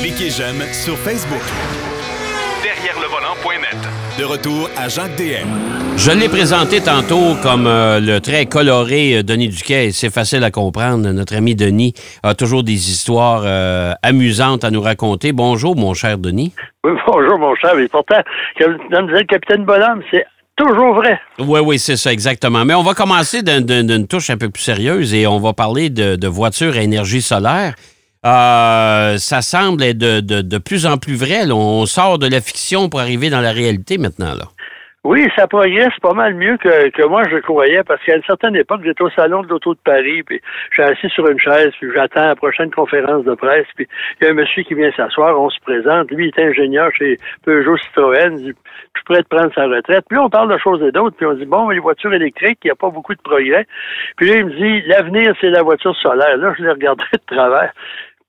Cliquez j'aime sur Facebook. Derrière le volant.net. De retour à Jacques DM. Je l'ai présenté tantôt comme euh, le très coloré euh, Denis Duquet. C'est facile à comprendre. Notre ami Denis a toujours des histoires euh, amusantes à nous raconter. Bonjour, mon cher Denis. Oui, bonjour, mon cher. Mais pourtant, comme disait le capitaine Bonhomme, c'est toujours vrai. Oui, oui, c'est ça, exactement. Mais on va commencer d'une touche un peu plus sérieuse et on va parler de, voitures à énergie solaire. Ça semble être de, plus en plus vrai. On sort de la fiction pour arriver dans la réalité maintenant. Là. Oui, ça progresse pas mal mieux que, que moi je croyais, parce qu'à une certaine époque, j'étais au salon de l'auto de Paris, puis suis assis sur une chaise, puis j'attends la prochaine conférence de presse, puis il y a un monsieur qui vient s'asseoir, on se présente, lui il est ingénieur chez Peugeot Citroën, je suis prêt de prendre sa retraite. Puis on parle de choses et d'autres, puis on dit, bon, les voitures électriques, il n'y a pas beaucoup de progrès. Puis là, il me dit, l'avenir, c'est la voiture solaire. Là, je l'ai regardé de travers.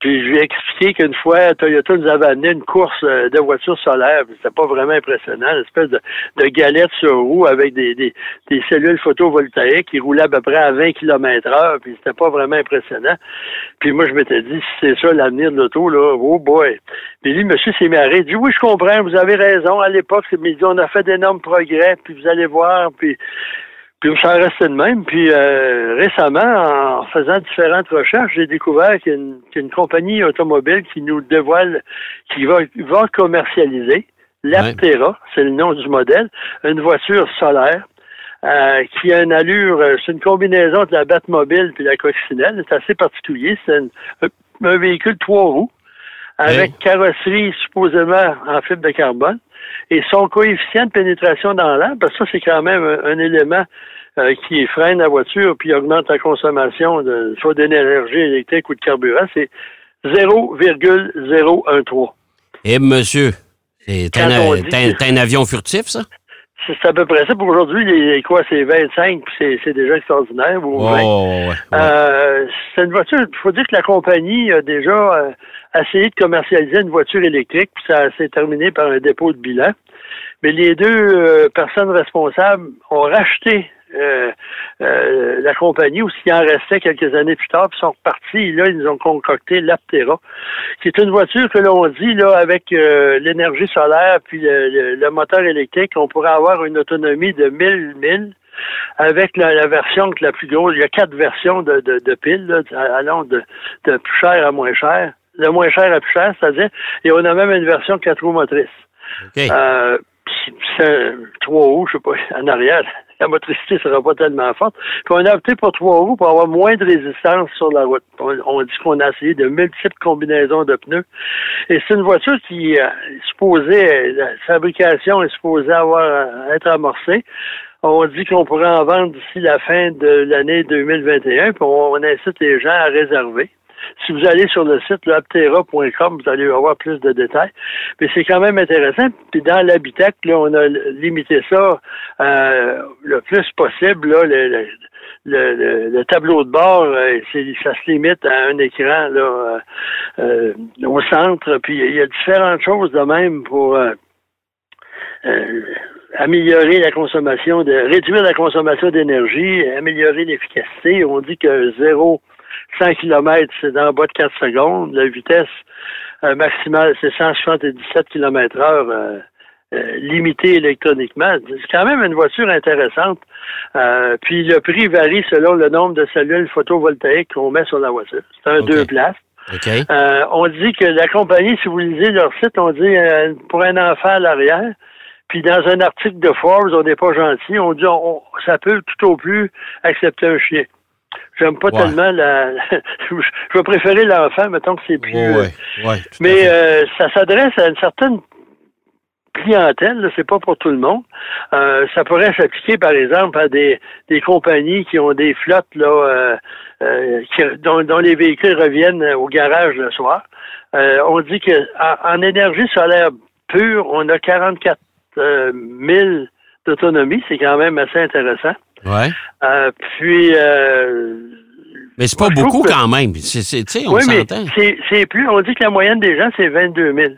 Puis je lui ai expliqué qu'une fois, Toyota nous avait amené une course euh, de voitures solaires. C'était pas vraiment impressionnant. Une espèce de, galette sur roue avec des, des, des, cellules photovoltaïques qui roulaient à peu près à 20 km heure. Puis c'était pas vraiment impressionnant. Puis moi, je m'étais dit, si c'est ça l'avenir de l'auto, là, oh boy. Puis lui, monsieur s'est marré. Il dit, oui, je comprends, vous avez raison. À l'époque, on a fait d'énormes progrès. Puis vous allez voir. Puis puis ça restait de même. Puis euh, récemment, en faisant différentes recherches, j'ai découvert qu'il y, a une compagnie automobile qui nous dévoile, qui va, va commercialiser l'Aptera, c'est le nom du modèle, une voiture solaire. Euh, qui a une allure, euh, c'est une combinaison de la Batmobile puis la coccinelle. C'est assez particulier. C'est un, véhicule trois roues avec carrosserie supposément en fibre de carbone. Et son coefficient de pénétration dans l'air, parce que ça, c'est quand même un, élément euh, qui freine la voiture puis augmente la consommation de, soit d'énergie électrique ou de carburant, c'est 0,013. Eh, monsieur, c'est un, avion furtif, ça? C'est à peu près ça. Pour aujourd'hui, les, quoi, c'est 25, puis c'est déjà extraordinaire. oh, euh, c'est une voiture, il faut dire que la compagnie a déjà euh, essayé de commercialiser une voiture électrique, puis ça s'est terminé par un dépôt de bilan. Mais les deux euh, personnes responsables ont racheté euh, euh, la compagnie, ou s'il en restait quelques années plus tard, puis sont repartis. là, ils ont concocté l'Aptera, qui est une voiture que l'on dit, là, avec l'énergie solaire puis le, moteur électrique, on pourrait avoir une autonomie de 1000 1000 avec la, version la plus grosse. Il y a quatre versions de, de, piles, là, allant de, de plus cher à moins cher. Le moins cher à plus cher, c'est-à-dire, et on a même une version quatre roues motrices. Euh, c'est trois roues, je sais pas, en arrière, la motricité sera pas tellement forte. Puis on a opté pour trois roues pour avoir moins de résistance sur la route. On, dit qu'on a essayé de multiples combinaisons de pneus. Et c'est une voiture qui euh, est supposée, la fabrication est supposée avoir euh, être amorcée. On dit qu'on pourrait en vendre d'ici la fin de l'année 2021, puis on incite les gens à réserver. Si vous allez sur le site aptera.com, vous allez avoir plus de détails. Mais c'est quand même intéressant. Puis dans l'habitacle, on a limité ça euh, le plus possible. Là, le, le, tableau de bord, euh, ça se limite à un écran euh, au centre. Puis il y a différentes choses de même pour améliorer la consommation, réduire la consommation d'énergie, améliorer l'efficacité. On dit que zéro 100 km, c'est dans le bas de 4 secondes. La vitesse euh, maximale, c'est 177 km heure. Euh, euh, limitée électroniquement. C'est quand même une voiture intéressante. puis le prix varie selon le nombre de cellules photovoltaïques qu'on met sur la voiture. C'est un deux places. on dit que la compagnie, si vous lisez leur site, on dit pour un enfant à l'arrière. Puis dans un article de Forbes, on n'est pas gentil. On dit on, ça peut tout au plus accepter un chien. J'aime pas tellement la. je vais préférer l'enfant, mettons que c'est plus. Euh, mais euh, ça s'adresse à une certaine clientèle, c'est pas pour tout le monde. Euh, ça pourrait s'appliquer, par exemple, à des, des compagnies qui ont des flottes là, qui, dont, dont, les véhicules reviennent au garage le soir. on dit que en, énergie solaire pure, on a 44 000 d'autonomie. C'est quand même assez intéressant. Ouais. Euh, puis. Euh, mais c'est pas beaucoup quand même. C'est, on oui, mais c'est, plus. On dit que la moyenne des gens, c'est 22 000.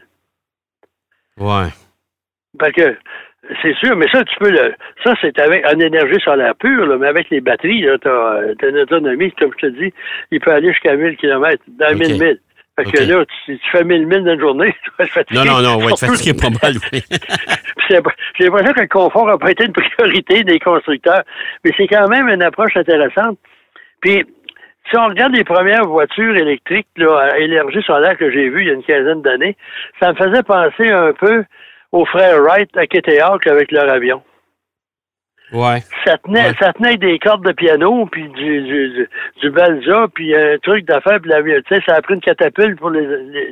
Ouais. Parce que c'est sûr, mais ça, tu peux le. Ça, c'est avec en énergie solaire pure, mais avec les batteries, tu as, une autonomie, comme je te dis, il peut aller jusqu'à 1000 km, dans 1000 1000. Fait que là, tu, fais 1000 milles d'une journée, tu vas fatigué. Non, non, non, être fatigué pas mal, oui. J'ai l'impression que le confort n'a pas été une priorité des constructeurs, mais c'est quand même une approche intéressante. Puis, si on regarde les premières voitures électriques là, à énergie solaire que j'ai vues il y a une quinzaine d'années, ça me faisait penser un peu aux frères Wright à Kitty avec leur avion. Ça tenait, ça tenait des cordes de piano, puis du, du, du, balsa, puis un truc d'affaires, puis la, ça a pris une catapulte pour les,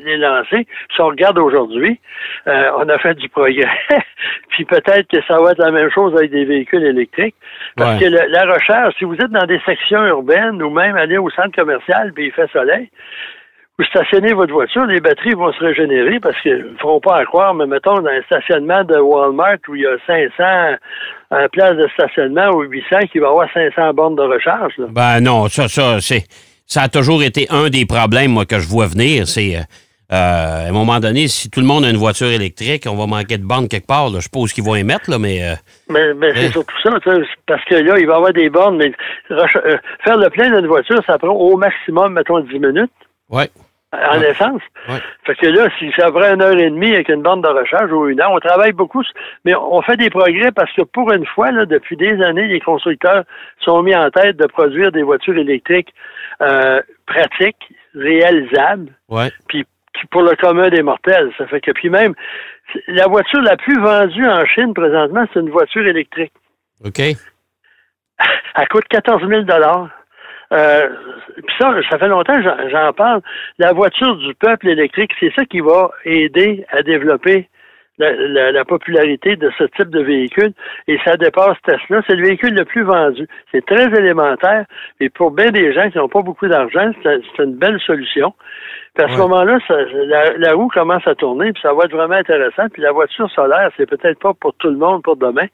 les, lancer. Si on regarde aujourd'hui, euh, on a fait du progrès. puis peut-être que ça va être la même chose avec des véhicules électriques. Parce que la recherche, si vous êtes dans des sections urbaines ou même aller au centre commercial, puis il fait soleil, vous stationnez votre voiture, les batteries vont se régénérer parce qu'ils ne feront pas à croire, mais mettons, dans un stationnement de Walmart où il y a 500 un place de stationnement ou 800 qui va avoir 500 bornes de recharge. Ben non, ça, ça, c'est, ça a toujours été un des problèmes, moi, que je vois venir. C'est, euh, à un moment donné, si tout le monde a une voiture électrique, on va manquer de bornes quelque part. Je suppose qu'ils vont émettre, là, mais... Euh, mais, mais c'est surtout ça, parce que là, il va y avoir des bornes, mais euh, faire le plein d'une voiture, ça prend au maximum, mettons, 10 minutes. Oui en essence. Fait que là, si ça prend une heure et demie avec une bande de recharge ou une heure, on travaille beaucoup, mais on fait des progrès parce que pour une fois, là, depuis des années, les constructeurs sont mis en tête de produire des voitures électriques euh, pratiques, réalisables, puis pour le commun des mortels. Ça fait que puis même la voiture la plus vendue en Chine présentement, c'est une voiture électrique. OK. Elle coûte 14 000 euh, puis ça, ça fait longtemps que j'en parle. La voiture du peuple électrique, c'est ça qui va aider à développer la, popularité de ce type de véhicule et ça dépasse Tesla. C'est le véhicule le plus vendu. C'est très élémentaire et pour bien des gens qui n'ont pas beaucoup d'argent, c'est une belle solution. Puis à ce moment-là, la, la, roue commence à tourner puis ça va être vraiment intéressant. Puis la voiture solaire, c'est peut-être pas pour tout le monde pour demain,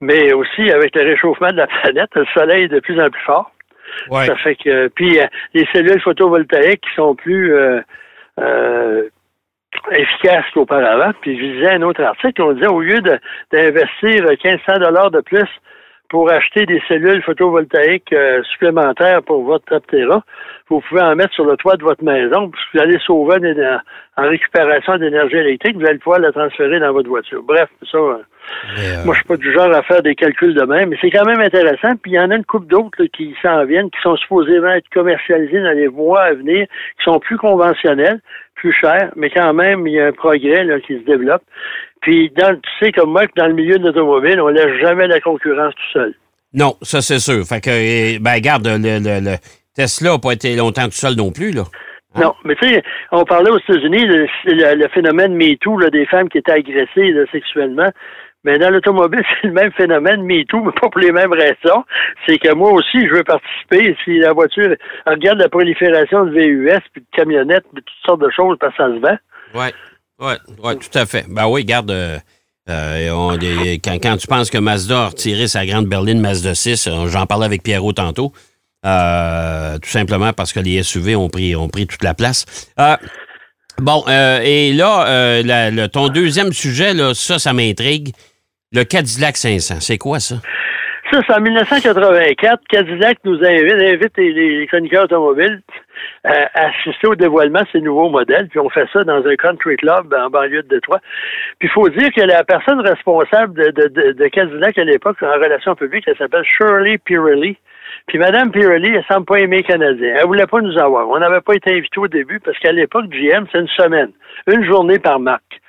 mais aussi avec le réchauffement de la planète, le soleil est de plus en plus fort. Ça fait que puis euh, les cellules photovoltaïques qui sont plus euh, euh, efficaces qu'auparavant. Puis je disais un autre article, on disait au lieu d'investir 1500 dollars de plus pour acheter des cellules photovoltaïques supplémentaires pour votre Aptera, vous pouvez en mettre sur le toit de votre maison, puis vous allez sauver en récupération d'énergie électrique, vous allez pouvoir la transférer dans votre voiture. Bref, ça, euh, Moi, je suis pas du genre à faire des calculs de même, mais c'est quand même intéressant. Puis il y en a une couple d'autres qui s'en viennent, qui sont supposément être commercialisés dans les mois à venir, qui sont plus conventionnels, plus chers, mais quand même, il y a un progrès là, qui se développe. Puis dans, tu sais comme moi que dans le milieu de l'automobile, on laisse jamais la concurrence tout seul. Non, ça c'est sûr. Fait que ben garde le, le, Tesla n'a pas été longtemps tout seul non plus, là. Hein? Non, mais tu sais, on parlait aux États-Unis, le, le, phénomène MeToo, là, des femmes qui étaient agressées sexuellement. Mais dans l'automobile, c'est le même phénomène, MeToo, mais pas pour les mêmes raisons. C'est que moi aussi, je veux participer. Si la voiture regarde la prolifération de VUS, puis de camionnettes, puis toutes sortes de choses, parce que ça se vend. Oui, oui, ouais, tout à fait. Ben oui, garde. Euh, euh, quand, quand, tu penses que Mazda a retiré sa grande berline Mazda 6, euh, j'en parlais avec Pierrot tantôt, tout simplement parce que les SUV ont pris, ont pris toute la place. bon, et là, la, ton deuxième sujet, là, ça, ça m'intrigue. Le Cadillac 500, c'est quoi ça? Ça, c'est en 1984. Cadillac nous invite, invite les, chroniqueurs automobiles euh, à assister au dévoilement de ces nouveaux modèles. Puis on fait ça dans un country club en banlieue de Détroit. Puis il faut dire que la personne responsable de, Cadillac à l'époque en relations publiques, elle s'appelle Shirley Pirelli. Puis Mme Pirelli, elle semble pas aimer les Canadiens. Elle voulait pas nous avoir. On n'avait pas été invités au début parce qu'à l'époque, GM, c'est une semaine. Une journée par marque.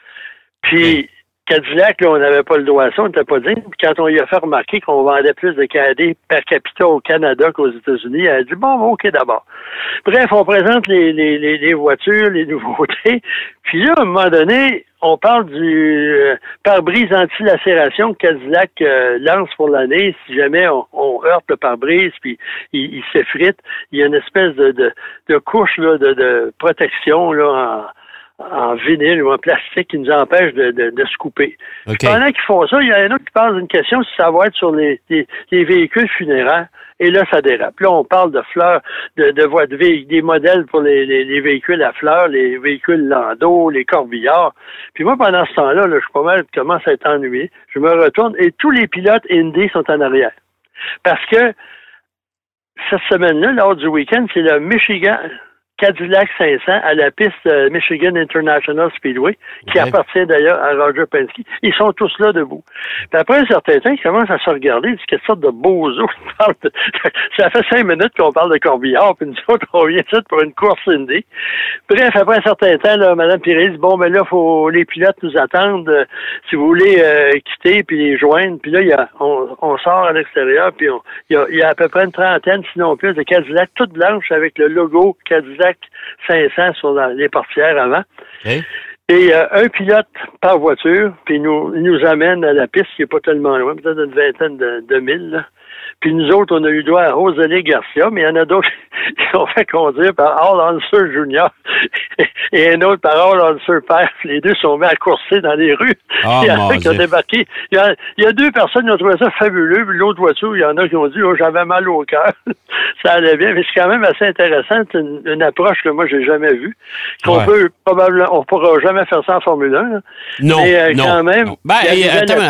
Puis, Cadillac, là, on n'avait pas le droit à ça, on n'était pas digne. Puis quand on lui a fait remarquer qu'on vendait plus de KD per capita au Canada qu'aux États-Unis, elle a dit bon, OK d'abord. Bref, on présente les, les, les, voitures, les nouveautés. Puis là, à un moment donné, on parle du euh, pare-brise anti-lacération que Cadillac euh, lance pour l'année. Si jamais on, heurte le pare-brise puis il, s'effrite, il y a une espèce de, de, de couche là, de, de protection là, en en vinyle ou en plastique qui nous empêche de, de, se couper. Pendant qu'ils font ça, il y en a qui posent une question si ça va être sur les, les, véhicules funéraires. Et là, ça dérape. Là, on parle de fleurs, de, de, de des modèles pour les, les, véhicules à fleurs, les véhicules landau, les corbillards. Puis moi, pendant ce temps-là, là, je suis pas mal commence à être ennuyé. Je me retourne et tous les pilotes Indy sont en arrière. Parce que cette semaine-là, lors du week-end, c'est le Michigan Cadillac 500 à la piste euh, Michigan International Speedway, qui appartient d'ailleurs à Roger Penske. Ils sont tous là debout. Puis après un certain temps, ils commencent à se regarder, ils disent quelle sorte de beaux os. Ça fait cinq minutes qu'on parle de corbillard, puis nous autres, on vient de pour une course indie. Bref, après un certain temps, là, Mme Piré dit, bon, mais là, faut les pilotes nous attendent, euh, si vous voulez euh, quitter, puis les joindre. Puis là, il y a, on, sort à l'extérieur, puis il y, a, à peu près une trentaine, sinon plus, de Cadillac toutes blanches avec le logo Cadillac 500 sur les portières avant. Et euh, un pilote par voiture, puis nous, il nous amène à la piste qui n'est pas tellement loin, peut-être une vingtaine de, de milles. Puis nous autres, on a eu droit à Rosalie Garcia, mais il y en a d'autres qui sont fait conduire par Al Unser Junior et un autre par Al Unser Père. Les deux sont mis à courser dans les rues. Oh, il y en a qui ont débarqué. Il y, a, deux personnes qui ont trouvé ça fabuleux, puis l'autre voiture, il y en a qui ont dit Oh, j'avais mal au cœur. ça allait bien. Mais c'est quand même assez intéressant. C'est une, approche que moi, j'ai jamais vue. Qu'on peut probablement on pourra jamais faire ça en Formule 1. Non. Mais euh, quand même. Ben,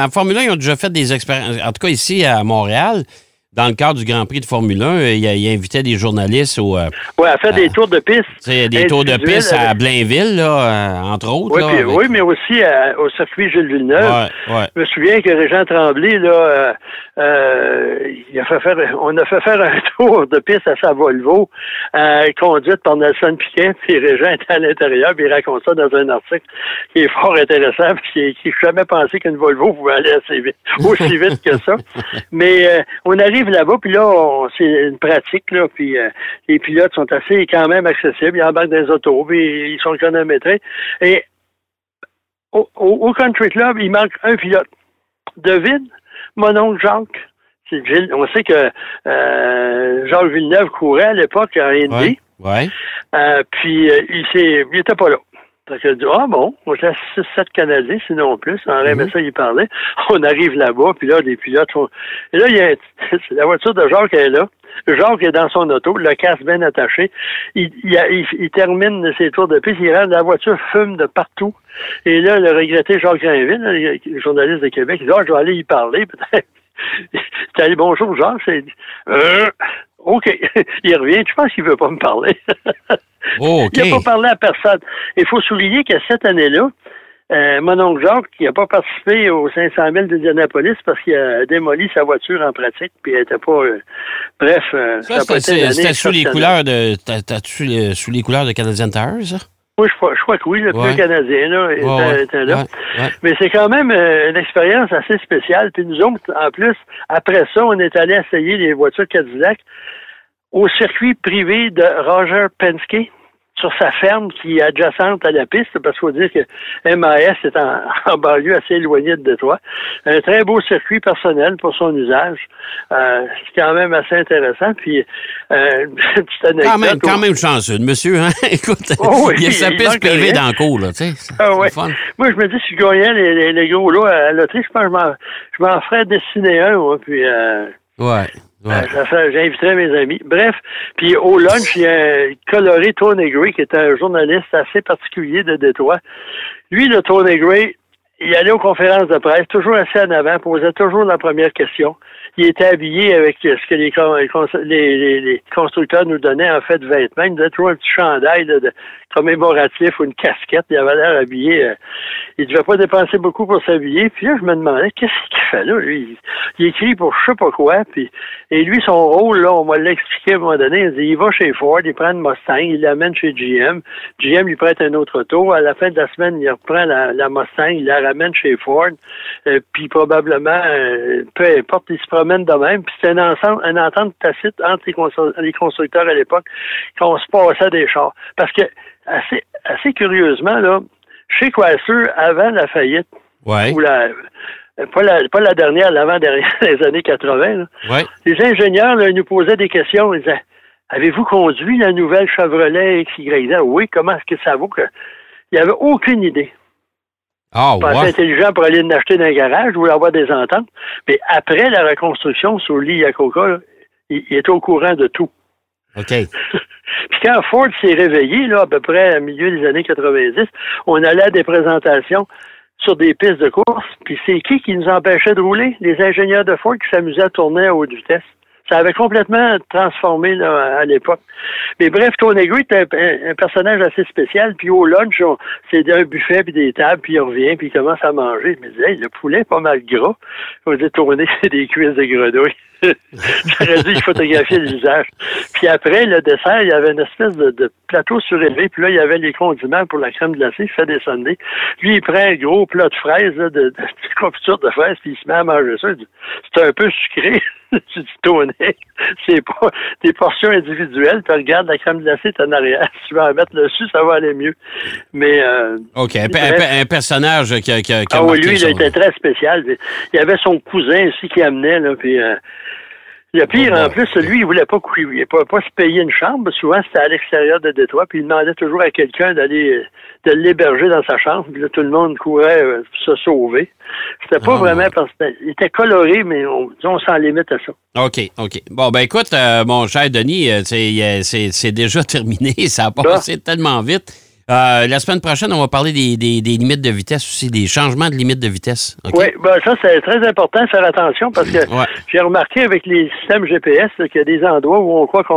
en Formule 1, ils ont déjà fait des expériences. En tout cas, ici à Montréal dans le cadre du Grand Prix de Formule 1, euh, il, il invitait des journalistes au. Euh, oui, à faire des tours de piste. Des tours de piste à Blainville, là, euh, entre autres. Oui, oui mais aussi au circuit Gilles Villeneuve. Je me souviens que Régent Tremblay, là, il a fait faire, on a fait faire un tour de piste à sa Volvo, conduite par Nelson Piquet, puis Régent était à l'intérieur, puis il raconte ça dans un article qui est fort intéressant, parce qu'il n'a jamais pensé qu'une Volvo pouvait aller assez vite, aussi vite que ça. mais on arrive là-bas, puis là, c'est une pratique, là, puis euh, les pilotes sont assez quand même accessibles. Ils embarquent dans des autos, puis ils sont chronométrés. Et au, Country Club, il manque un pilote. David, mon oncle Jacques. On sait que euh, Jacques Villeneuve courait à l'époque en Indy. Ouais, euh, puis il s'est, il était pas là. Donc, elle dit, ah bon, on était 6-7 Canadiens, sinon plus. En mm -hmm. ça, il parlait. On arrive là-bas, puis là, les pilotes sont... Et là, il y a la voiture de Jacques est là. Jacques est dans son auto, le casque bien attaché. Il, il, il, termine ses tours de piste, il rentre, la voiture fume de partout. Et là, le regretté Jacques Grinville, le journaliste de Québec, il dit, ah, je vais aller y parler, peut-être. Il dit, bonjour, Jacques. C'est, euh, OK. il revient, je pense qu'il veut pas me parler? Oh, il n'a pas parlé à personne. Il faut souligner que cette année-là, euh, mon oncle Jacques, qui n'a pas participé aux 500 000 d'Indianapolis parce qu'il a démoli sa voiture en pratique, puis elle n'était pas. Euh, bref, euh, ça, c'était sous les couleurs de. sous les couleurs de Canadian Tires, ça? Oui, je crois, je crois, que oui, le plus canadien là, était, là. Mais c'est quand même une expérience assez spéciale. Puis nous autres, en plus, après ça, on est allé essayer les voitures Cadillac au circuit privé de Roger Penske sur sa ferme qui est adjacente à la piste, parce qu'il faut dire que MAS est en, banlieue assez éloignée de Détroit. Un très beau circuit personnel pour son usage. Euh, c'est quand même assez intéressant. Puis, euh, petite anecdote. Quand même, quand même chanceux, monsieur. Hein? Écoute, oh il y a sa piste privée dans le cours, là. Tu sais, ah, ouais. Moi, je me dis, si je gagnais les, les, gros lots à la loterie, je pense que je m'en ferais dessiner un, moi, puis... Euh, ouais. Ouais. J'inviterai mes amis. Bref, puis au lunch, il y a un coloré Tony Gray, qui est un journaliste assez particulier de Détroit. Lui, le Tony Gray, il allait aux conférences de presse, toujours assez en avant, posait toujours la première question il était habillé avec ce que les, constructeurs nous donnaient en fait de vêtements. Il nous toujours un petit chandail commémoratif ou une casquette. Il avait l'air habillé. Euh, il devait pas dépenser beaucoup pour s'habiller. Puis là, je me demandais, qu'est-ce qu'il fait là? Il, écrit pour je sais pas quoi. Et lui, son rôle, là, on m'a l'expliqué à un moment donné. Il, dit, il va chez Ford, il prend une Mustang, il l'amène chez GM. GM lui prête un autre auto. À la fin de la semaine, il reprend la, la Mustang, il la ramène chez Ford. Euh, puis probablement, euh, peu importe, il se prend de même. Puis c'était une, entente tacite entre les, constructeurs à l'époque qu'on se passait des chars. Parce que, assez, assez curieusement, là, chez Chrysler, avant la faillite, ou la, pas la, pas la dernière, l'avant-dernière, les années 80, les ingénieurs nous posaient des questions. Ils disaient Avez-vous conduit la nouvelle Chevrolet XYZ Oui, comment est-ce que ça vaut que. Il n'y avait aucune idée. Ah, pas assez intelligent pour aller l'acheter dans un garage, je voulais avoir des ententes. Mais après la reconstruction sur Yakoka, il, il, était au courant de tout. OK. Puis quand Ford s'est réveillé, là, à peu près au milieu des années 90, on allait à des présentations sur des pistes de course. Puis c'est qui qui nous empêchait de rouler? Les ingénieurs de Ford qui s'amusaient à tourner à haute vitesse. Ça avait complètement transformé là, à l'époque. Mais bref, Tonego est un, un, personnage assez spécial. Puis au lunch, c'est un buffet puis des tables, puis il revient, puis il commence à manger. Je me disais, hey, le poulet est pas mal gras. On dit tourner, c'est des cuisses de grenouille. J'aurais dû photographier le visage. Puis après, le dessert, il y avait une espèce de, plateau surélevé. Puis là, il y avait les condiments pour la crème glacée. Il fait descendre. Lui, il prend un gros plat de fraises, de, de, confiture de fraises, puis il se met à manger ça. C'est un peu sucré. tu dis. C'est pas des portions individuelles. Puis regarde, la crème glacée est en arrière. Si tu vas en mettre dessus, ça va aller mieux. Mais. Euh, OK. Un, personnage qui a. Qui a, ah oui, lui, il était très spécial. Il y avait son cousin aussi qui amenait, là. Puis. Euh, le pire, en plus, lui, il voulait pas, il voulait pas, se payer une chambre. Souvent, c'était à l'extérieur de Détroit, puis il demandait toujours à quelqu'un d'aller de l'héberger dans sa chambre. Puis là, tout le monde courait euh, se sauver. C'était pas ah, vraiment parce qu'il était coloré, mais on, on s'en limite à ça. OK, OK. Bon, ben écoute, euh, mon cher Denis, euh, c'est déjà terminé. Ça a passé tellement vite. Euh, la semaine prochaine, on va parler des, limites de vitesse aussi, des changements de limites de vitesse. Oui, ben ça, c'est très important de faire attention parce que j'ai remarqué avec les systèmes GPS qu'il y a des endroits où on croit que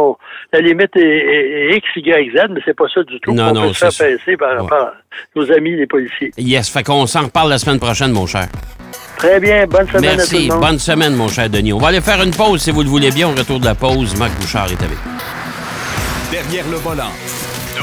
la limite est, X, Y, Z, mais c'est pas ça du tout. Non, on non, peut se faire passer par, nos amis les policiers. Yes, fait qu'on s'en reparle la semaine prochaine, mon cher. Très bien, bonne semaine Merci, à tout le monde. bonne semaine, mon cher Denis. On va aller faire une pause si vous le voulez bien. Au retour de la pause, Marc Bouchard est avec. Derrière le volant.